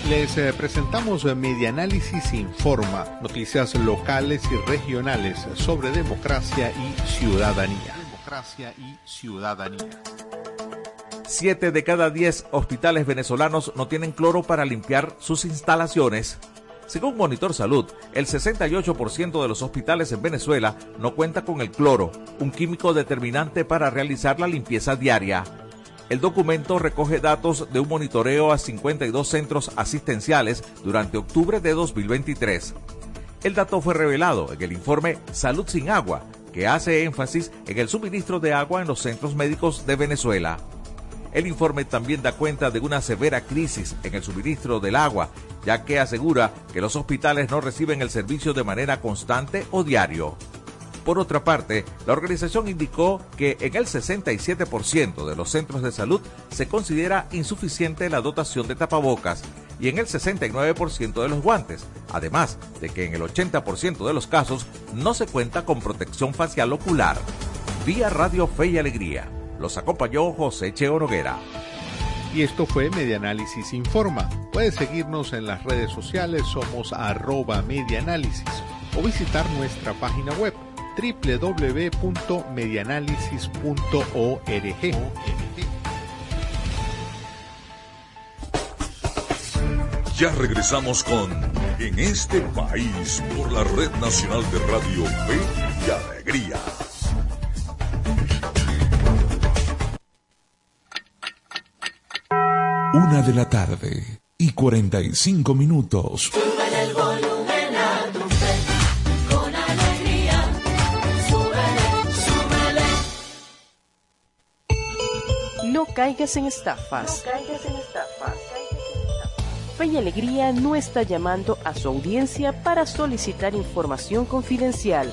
Les eh, presentamos Media Análisis Informa, noticias locales y regionales sobre democracia y ciudadanía. Democracia y ciudadanía. Siete de cada diez hospitales venezolanos no tienen cloro para limpiar sus instalaciones. Según Monitor Salud, el 68% de los hospitales en Venezuela no cuenta con el cloro, un químico determinante para realizar la limpieza diaria. El documento recoge datos de un monitoreo a 52 centros asistenciales durante octubre de 2023. El dato fue revelado en el informe Salud sin agua, que hace énfasis en el suministro de agua en los centros médicos de Venezuela. El informe también da cuenta de una severa crisis en el suministro del agua, ya que asegura que los hospitales no reciben el servicio de manera constante o diario. Por otra parte, la organización indicó que en el 67% de los centros de salud se considera insuficiente la dotación de tapabocas y en el 69% de los guantes, además de que en el 80% de los casos no se cuenta con protección facial ocular. Vía Radio Fe y Alegría. Los acompañó José Cheo Noguera. Y esto fue Medianálisis Informa. Puedes seguirnos en las redes sociales, somos arroba medianálisis o visitar nuestra página web www.medianálisis.org. Ya regresamos con En este país por la Red Nacional de Radio Fe y Alegría. Una de la tarde y 45 minutos. Súbele el volumen a tu fe, con alegría. Súbele, súbele. No caigas en estafas. Fe y Alegría no está llamando a su audiencia para solicitar información confidencial.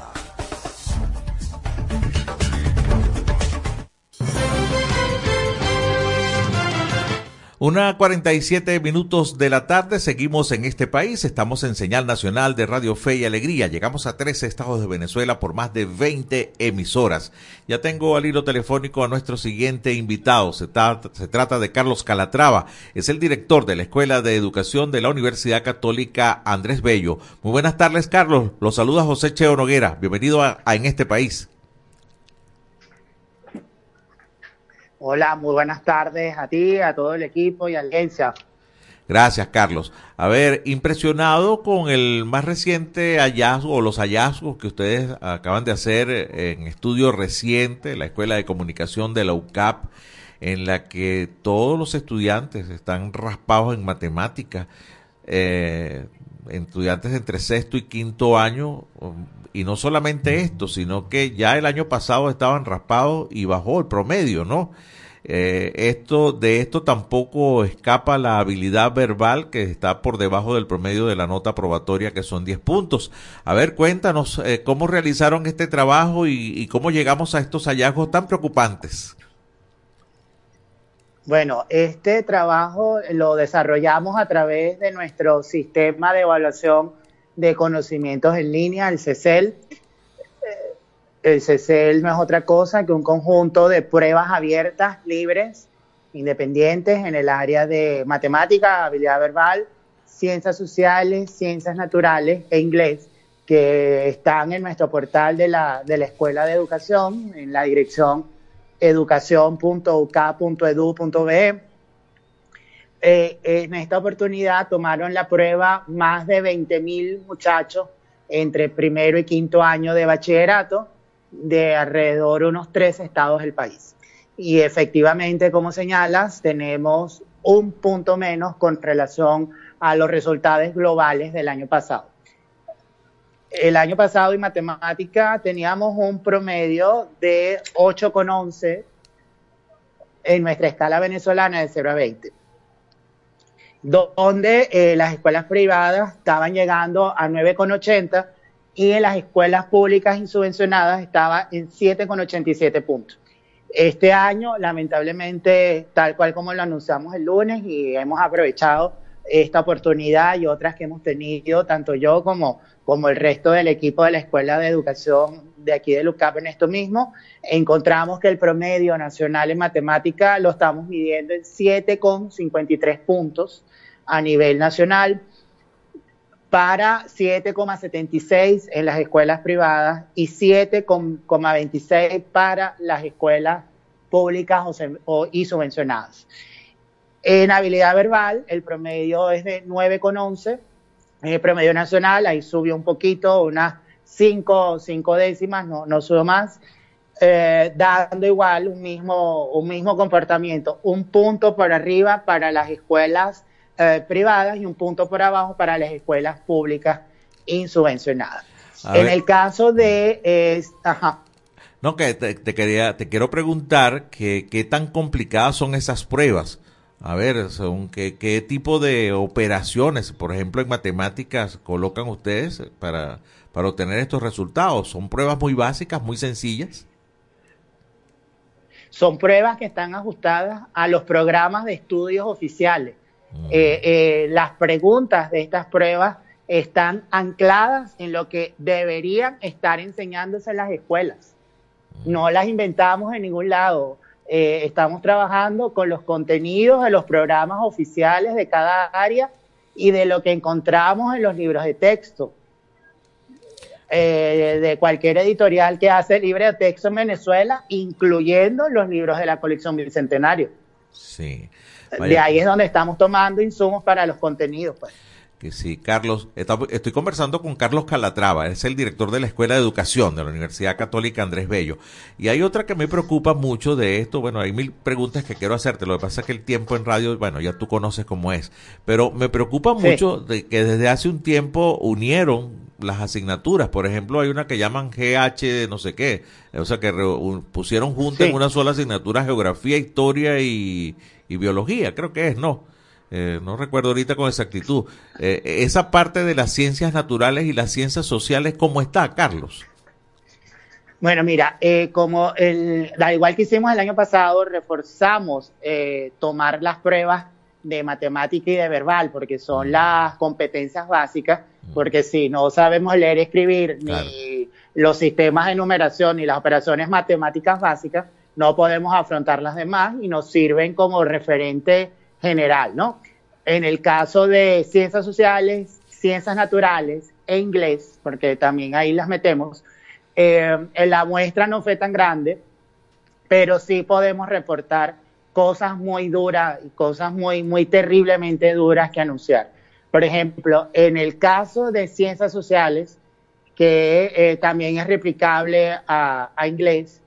Una 47 minutos de la tarde, seguimos en este país, estamos en señal nacional de Radio Fe y Alegría, llegamos a 13 estados de Venezuela por más de 20 emisoras. Ya tengo al hilo telefónico a nuestro siguiente invitado, se, trata, se trata de Carlos Calatrava, es el director de la Escuela de Educación de la Universidad Católica Andrés Bello. Muy buenas tardes Carlos, los saluda José Cheo Noguera, bienvenido a, a En este país. Hola, muy buenas tardes a ti, a todo el equipo y a la audiencia. Gracias, Carlos. A ver, impresionado con el más reciente hallazgo o los hallazgos que ustedes acaban de hacer en estudio reciente, la Escuela de Comunicación de la UCAP, en la que todos los estudiantes están raspados en matemáticas, eh, estudiantes entre sexto y quinto año, y no solamente esto, sino que ya el año pasado estaban raspados y bajó el promedio, ¿no? Eh, esto, de esto tampoco escapa la habilidad verbal que está por debajo del promedio de la nota probatoria que son 10 puntos. A ver, cuéntanos eh, cómo realizaron este trabajo y, y cómo llegamos a estos hallazgos tan preocupantes. Bueno, este trabajo lo desarrollamos a través de nuestro sistema de evaluación de conocimientos en línea, el CECEL. El CECEL no es otra cosa que un conjunto de pruebas abiertas, libres, independientes en el área de matemática, habilidad verbal, ciencias sociales, ciencias naturales e inglés, que están en nuestro portal de la, de la Escuela de Educación, en la dirección educación.uk.edu.be. Eh, en esta oportunidad tomaron la prueba más de 20.000 muchachos entre primero y quinto año de bachillerato de alrededor de unos tres estados del país. Y efectivamente, como señalas, tenemos un punto menos con relación a los resultados globales del año pasado. El año pasado en matemática teníamos un promedio de 8,11 en nuestra escala venezolana de 0 a 20 donde eh, las escuelas privadas estaban llegando a 9,80 y en las escuelas públicas insubvencionadas estaba en 7,87 puntos. Este año, lamentablemente, tal cual como lo anunciamos el lunes y hemos aprovechado esta oportunidad y otras que hemos tenido, tanto yo como, como el resto del equipo de la Escuela de Educación de aquí de LUCAP en esto mismo, encontramos que el promedio nacional en matemática lo estamos midiendo en 7,53 puntos a nivel nacional para 7,76 en las escuelas privadas y 7,26 para las escuelas públicas o, o- y subvencionadas. En habilidad verbal, el promedio es de 9,11. En el promedio nacional, ahí subió un poquito, unas 5, cinco décimas, no, no subió más, eh, dando igual un mismo, un mismo comportamiento. Un punto por arriba para las escuelas eh, privadas y un punto por abajo para las escuelas públicas insubvencionadas. A en ver. el caso de... eh, ajá. No, que te, te quería, te quiero preguntar que, qué tan complicadas son esas pruebas. A ver, son, ¿qué, qué tipo de operaciones, por ejemplo, en matemáticas colocan ustedes para, para obtener estos resultados? ¿Son pruebas muy básicas, muy sencillas? Son pruebas que están ajustadas a los programas de estudios oficiales. Eh, eh, las preguntas de estas pruebas están ancladas en lo que deberían estar enseñándose en las escuelas. No las inventamos en ningún lado. Eh, estamos trabajando con los contenidos de los programas oficiales de cada área y de lo que encontramos en los libros de texto. Eh, de cualquier editorial que hace libre de texto en Venezuela, incluyendo los libros de la colección Bicentenario. Sí. De ahí es donde estamos tomando insumos para los contenidos. Pues. Que sí, Carlos, está- estoy conversando con Carlos Calatrava, es el director de la Escuela de Educación de la Universidad Católica Andrés Bello. Y hay otra que me preocupa mucho de esto, bueno, hay mil preguntas que quiero hacerte, lo que pasa es que el tiempo en radio, bueno, ya tú conoces cómo es, pero me preocupa Sí. mucho de que desde hace un tiempo unieron las asignaturas, por ejemplo, hay una que llaman GH de no sé qué, o sea, que pusieron juntas Sí. en una sola asignatura geografía, historia y, y biología, creo que es, ¿no? Eh, no recuerdo ahorita con exactitud. Eh, esa parte de las ciencias naturales y las ciencias sociales, ¿cómo está, Carlos? Bueno, mira, eh, como el, al igual que hicimos el año pasado, reforzamos eh, tomar las pruebas de matemática y de verbal, porque son las competencias básicas, porque si no sabemos leer y escribir, ni los sistemas de numeración, ni las operaciones matemáticas básicas, no podemos afrontar las demás y nos sirven como referente general, ¿no? En el caso de ciencias sociales, ciencias naturales e inglés, porque también ahí las metemos, eh, la muestra no fue tan grande, pero sí podemos reportar cosas muy duras y cosas muy, muy terriblemente duras que anunciar. Por ejemplo, en el caso de ciencias sociales, que eh, también es replicable a, a inglés,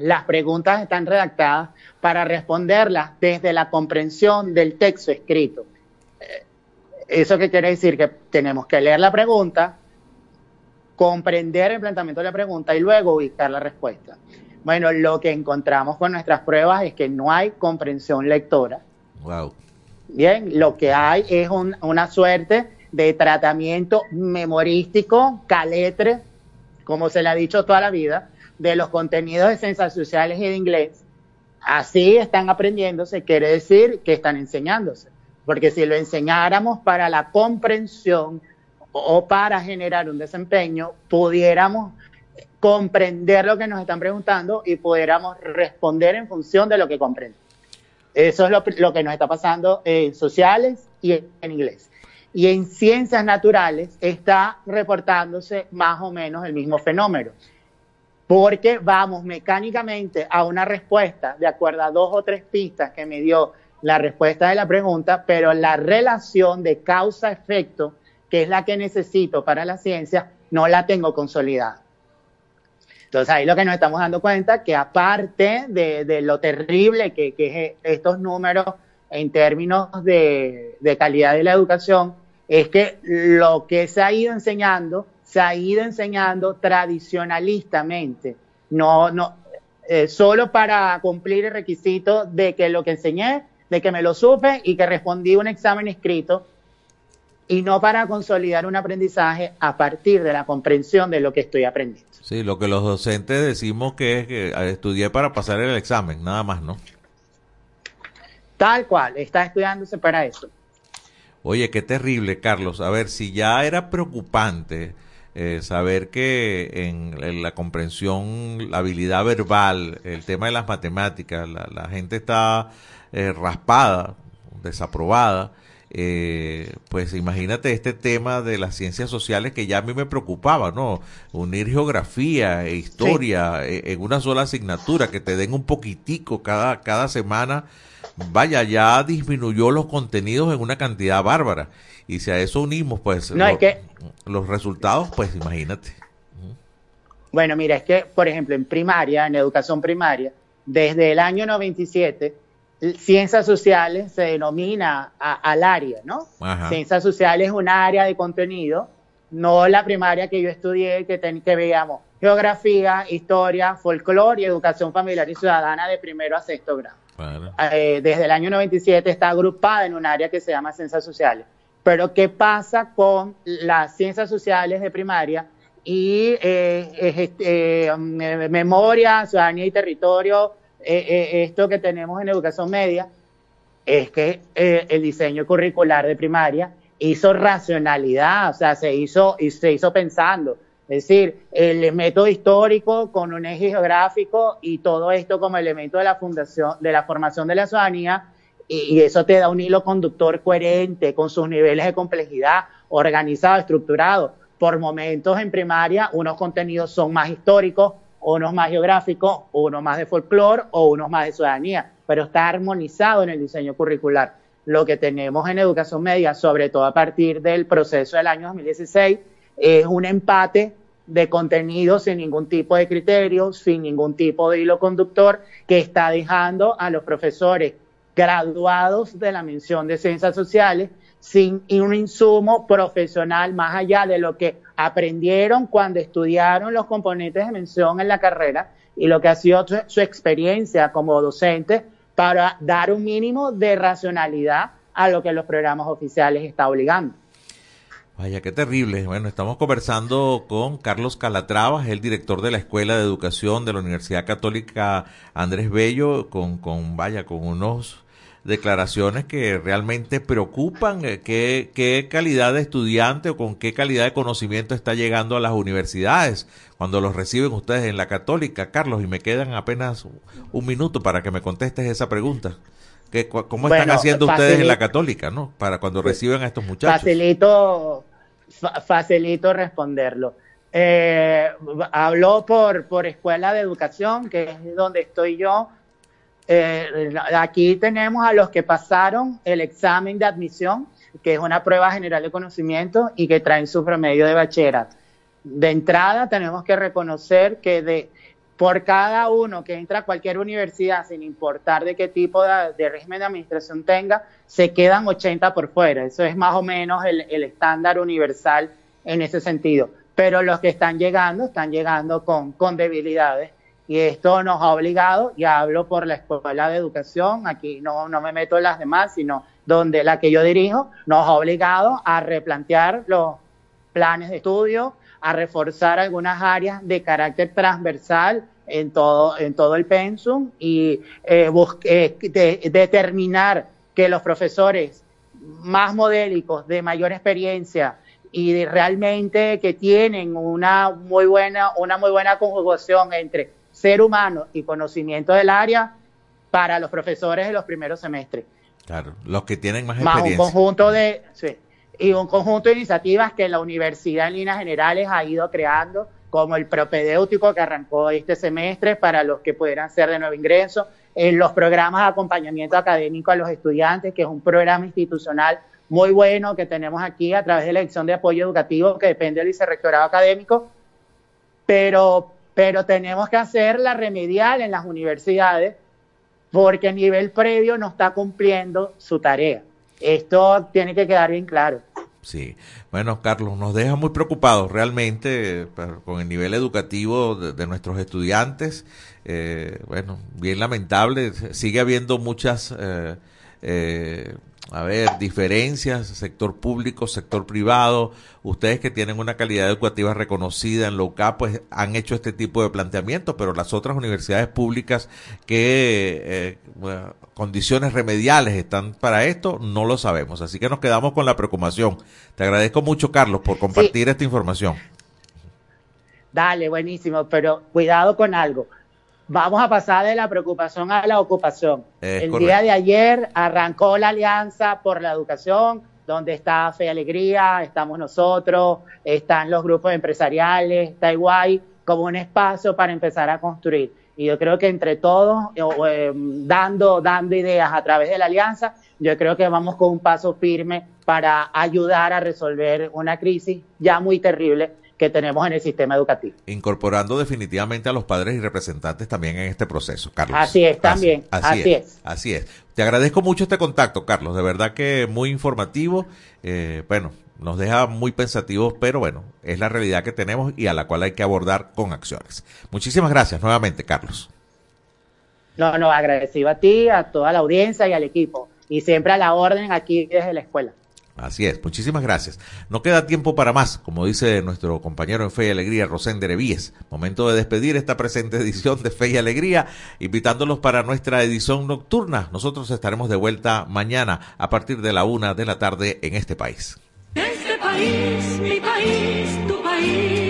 las preguntas están redactadas para responderlas desde la comprensión del texto escrito. Eh, ¿Eso qué quiere decir? Que tenemos que leer la pregunta, comprender el planteamiento de la pregunta y luego ubicar la respuesta. Bueno, lo que encontramos con nuestras pruebas es que no hay comprensión lectora. Wow. Bien, lo que hay es un- una suerte de tratamiento memorístico, caletre, como se le ha dicho toda la vida, de los contenidos de ciencias sociales y de inglés. Así están aprendiéndose, quiere decir que están enseñándose. Porque si lo enseñáramos para la comprensión o para generar un desempeño, pudiéramos comprender lo que nos están preguntando y pudiéramos responder en función de lo que comprendemos. Eso es lo, que nos está pasando en sociales y en inglés. Y en ciencias naturales está reportándose más o menos el mismo fenómeno. Porque vamos mecánicamente a una respuesta de acuerdo a dos o tres pistas que me dio la respuesta de la pregunta, pero la relación de causa-efecto, que es la que necesito para la ciencia, no la tengo consolidada. Entonces ahí lo que nos estamos dando cuenta que aparte de, lo terrible que, que es estos números en términos de calidad de la educación, es que lo que se ha ido enseñando, se ha ido enseñando tradicionalistamente, no, no, eh, solo para cumplir el requisito de que lo que enseñé, de que me lo supe y que respondí un examen escrito, y no para consolidar un aprendizaje a partir de la comprensión de lo que estoy aprendiendo. Sí, lo que los docentes decimos que es que eh, estudié para pasar el examen, nada más, ¿no? Tal cual, está estudiándose para eso. Oye, qué terrible, Carlos. A ver, si ya era preocupante eh, saber que en, en la comprensión, la habilidad verbal, el tema de las matemáticas, la, la gente está eh, raspada, desaprobada, eh, pues imagínate este tema de las ciencias sociales que ya a mí me preocupaba, ¿no? Unir geografía e historia eh, en una sola asignatura, que te den un poquitico cada, cada semana, vaya, ya disminuyó los contenidos en una cantidad bárbara. Y si a eso unimos, pues, No, lo- es que- los resultados, pues imagínate. Bueno, mira, es que, por ejemplo, en primaria, en educación primaria, desde el año 97, l- ciencias sociales se denomina a- al área, ¿no? Ajá. Ciencias sociales es un área de contenido, no la primaria que yo estudié, que, ten- que veíamos geografía, historia, folclore y educación familiar y ciudadana de primero a sexto grado. Eh, desde el año 97 está agrupada en un área que se llama ciencias sociales. Pero ¿qué pasa con las ciencias sociales de primaria y eh, este, eh, mm, memoria, ciudadanía y territorio, eh, eh, esto que tenemos en educación media? Es que eh, el diseño curricular de primaria hizo racionalidad, o sea, se hizo, se hizo pensando. Es decir, el método histórico con un eje geográfico y todo esto como elemento de la fundación, de la formación de la ciudadanía, y, eso te da un hilo conductor coherente con sus niveles de complejidad, organizado, estructurado. Por momentos en primaria, unos contenidos son más históricos, unos más geográficos, unos más de folclore o unos más de ciudadanía, pero está armonizado en el diseño curricular. Lo que tenemos en educación media, sobre todo a partir del proceso del año 2016, es un empate de contenidos sin ningún tipo de criterio, sin ningún tipo de hilo conductor, que está dejando a los profesores graduados de la mención de ciencias sociales sin un insumo profesional más allá de lo que aprendieron cuando estudiaron los componentes de mención en la carrera y lo que ha sido su, experiencia como docente para dar un mínimo de racionalidad a lo que los programas oficiales está obligando. Vaya, qué terrible. Bueno, estamos conversando con Carlos Calatrava, el director de la Escuela de Educación de la Universidad Católica Andrés Bello, con, con vaya, con unos declaraciones que realmente preocupan. eh, ¿Qué, qué calidad de estudiante o con qué calidad de conocimiento está llegando a las universidades cuando los reciben ustedes en la Católica, Carlos? Y me quedan apenas un minuto para que me contestes esa pregunta. ¿Qué, ¿Cómo están Bueno, haciendo ustedes en la Católica, no? Para cuando reciben a estos muchachos. Facilito, fa- facilito responderlo. Eh, habló por, por Escuela de Educación, que es donde estoy yo. Eh, aquí tenemos a los que pasaron el examen de admisión, que es una prueba general de conocimiento y que traen su promedio de bachillerato. De entrada tenemos que reconocer que de, por cada uno que entra a cualquier universidad, sin importar de qué tipo de, régimen de administración tenga, se quedan 80 por fuera. Eso es más o menos el, estándar universal en ese sentido. Pero los que están llegando, están llegando con debilidades. Y esto nos ha obligado, y hablo por la Escuela de Educación, aquí no, no me meto en las demás, sino donde la que yo dirijo, nos ha obligado a replantear los planes de estudio, a reforzar algunas áreas de carácter transversal en todo, en todo el pensum y eh, eh, de- determinar que los profesores más modélicos, de mayor experiencia y de realmente que tienen una muy buena, una muy buena conjugación entre ser humano y conocimiento del área para los profesores de los primeros semestres Claro, los que tienen más, más un experiencia. conjunto de sí, y un conjunto de iniciativas que la universidad en líneas generales ha ido creando como el propedéutico que arrancó este semestre para los que pudieran ser de nuevo ingreso, en los programas de acompañamiento académico a los estudiantes, que es un programa institucional muy bueno que tenemos aquí a través de la dirección de apoyo educativo que depende del vicerrectorado académico, pero, pero tenemos que hacer la remedial en las universidades porque a nivel previo no está cumpliendo su tarea. Esto tiene que quedar bien claro. Sí, bueno, Carlos, nos deja muy preocupados realmente eh, con el nivel educativo de, nuestros estudiantes. Eh, bueno, bien lamentable, sigue habiendo muchas, eh, a ver, diferencias, sector público, sector privado, ustedes que tienen una calidad educativa reconocida en LOCA, pues han hecho este tipo de planteamientos, pero las otras universidades públicas que eh, bueno, condiciones remediales están para esto, no lo sabemos. Así que nos quedamos con la preocupación. Te agradezco mucho, Carlos, por compartir esta información. Dale, buenísimo, pero cuidado con algo. Vamos a pasar de la preocupación a la ocupación. Es El correcto. día de ayer arrancó la Alianza por la Educación, donde está Fe y Alegría, estamos nosotros, están los grupos empresariales, está Iguay, como un espacio para empezar a construir. Y yo creo que entre todos, eh, eh, dando, dando ideas a través de la alianza, yo creo que vamos con un paso firme para ayudar a resolver una crisis ya muy terrible que tenemos en el sistema educativo. Incorporando definitivamente a los padres y representantes también en este proceso, Carlos. Así es, también, así es. Así es. Te agradezco mucho este contacto, Carlos. De verdad que muy informativo. Eh, bueno, nos deja muy pensativos, pero bueno, es la realidad que tenemos y a la cual hay que abordar con acciones. Muchísimas gracias nuevamente, Carlos. No, no, agradecido a ti, a toda la audiencia y al equipo. Y siempre a la orden aquí desde la escuela. Así es, muchísimas gracias. No queda tiempo para más, como dice nuestro compañero en Fe y Alegría, Rosender Evíes. Momento de despedir esta presente edición de Fe y Alegría, invitándolos para nuestra edición nocturna. Nosotros estaremos de vuelta mañana a partir de la una de la tarde en este país. Este país, mi país, tu país.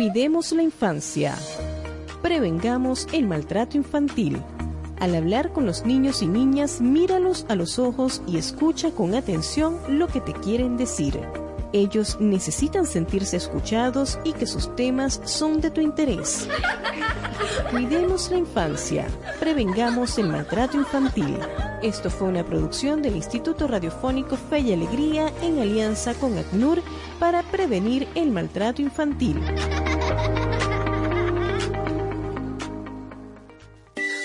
Cuidemos la infancia. Prevengamos el maltrato infantil. Al hablar con los niños y niñas, míralos a los ojos y escucha con atención lo que te quieren decir. Ellos necesitan sentirse escuchados y que sus temas son de tu interés. Cuidemos la infancia. Prevengamos el maltrato infantil. Esto fue una producción del Instituto Radiofónico Fe y Alegría en alianza con ACNUR para prevenir el maltrato infantil.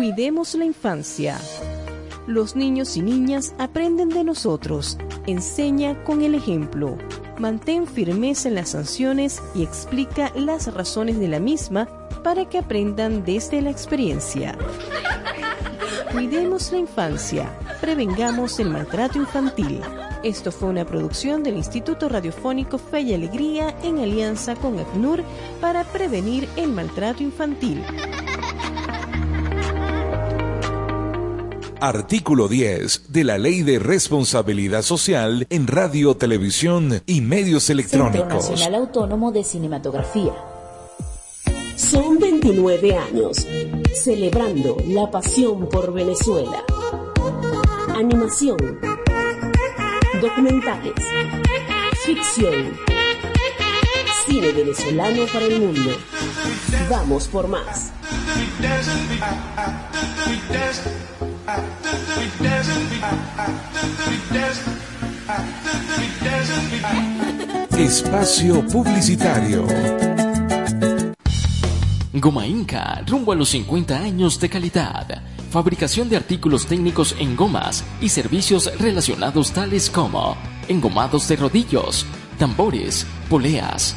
Cuidemos la infancia. Los niños y niñas aprenden de nosotros. Enseña con el ejemplo. Mantén firmeza en las sanciones y explica las razones de la misma para que aprendan desde la experiencia. Cuidemos la infancia. Prevengamos el maltrato infantil. Esto fue una producción del Instituto Radiofónico Fe y Alegría en alianza con ACNUR para prevenir el maltrato infantil. Artículo 10 de la Ley de Responsabilidad Social en Radio, Televisión y Medios Centro Electrónicos. Nacional Autónomo de Cinematografía. Son 29 años celebrando la pasión por Venezuela. Animación, documentales, ficción, cine venezolano para el mundo. Vamos por más. Espacio Publicitario. Goma Inca, rumbo a los 50 años de calidad. Fabricación de artículos técnicos en gomas y servicios relacionados tales como engomados de rodillos, tambores, poleas,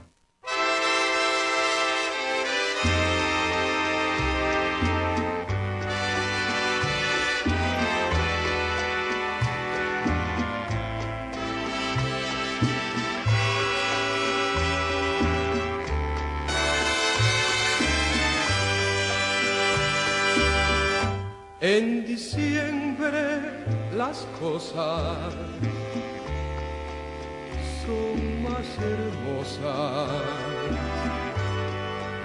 Las cosas son más hermosas.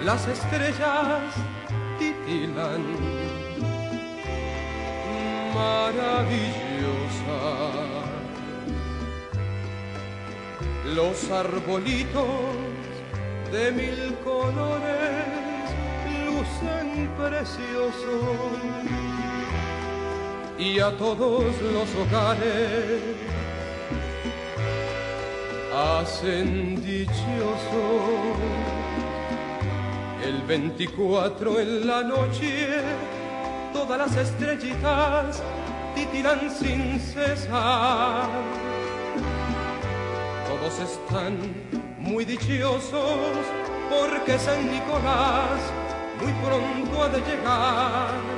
Las estrellas titilan maravillosa. Los arbolitos de mil colores lucen preciosos y a todos los hogares hacen dichosos. El 24 en la noche, todas las estrellitas titilan sin cesar. Todos están muy dichosos porque San Nicolás muy pronto ha de llegar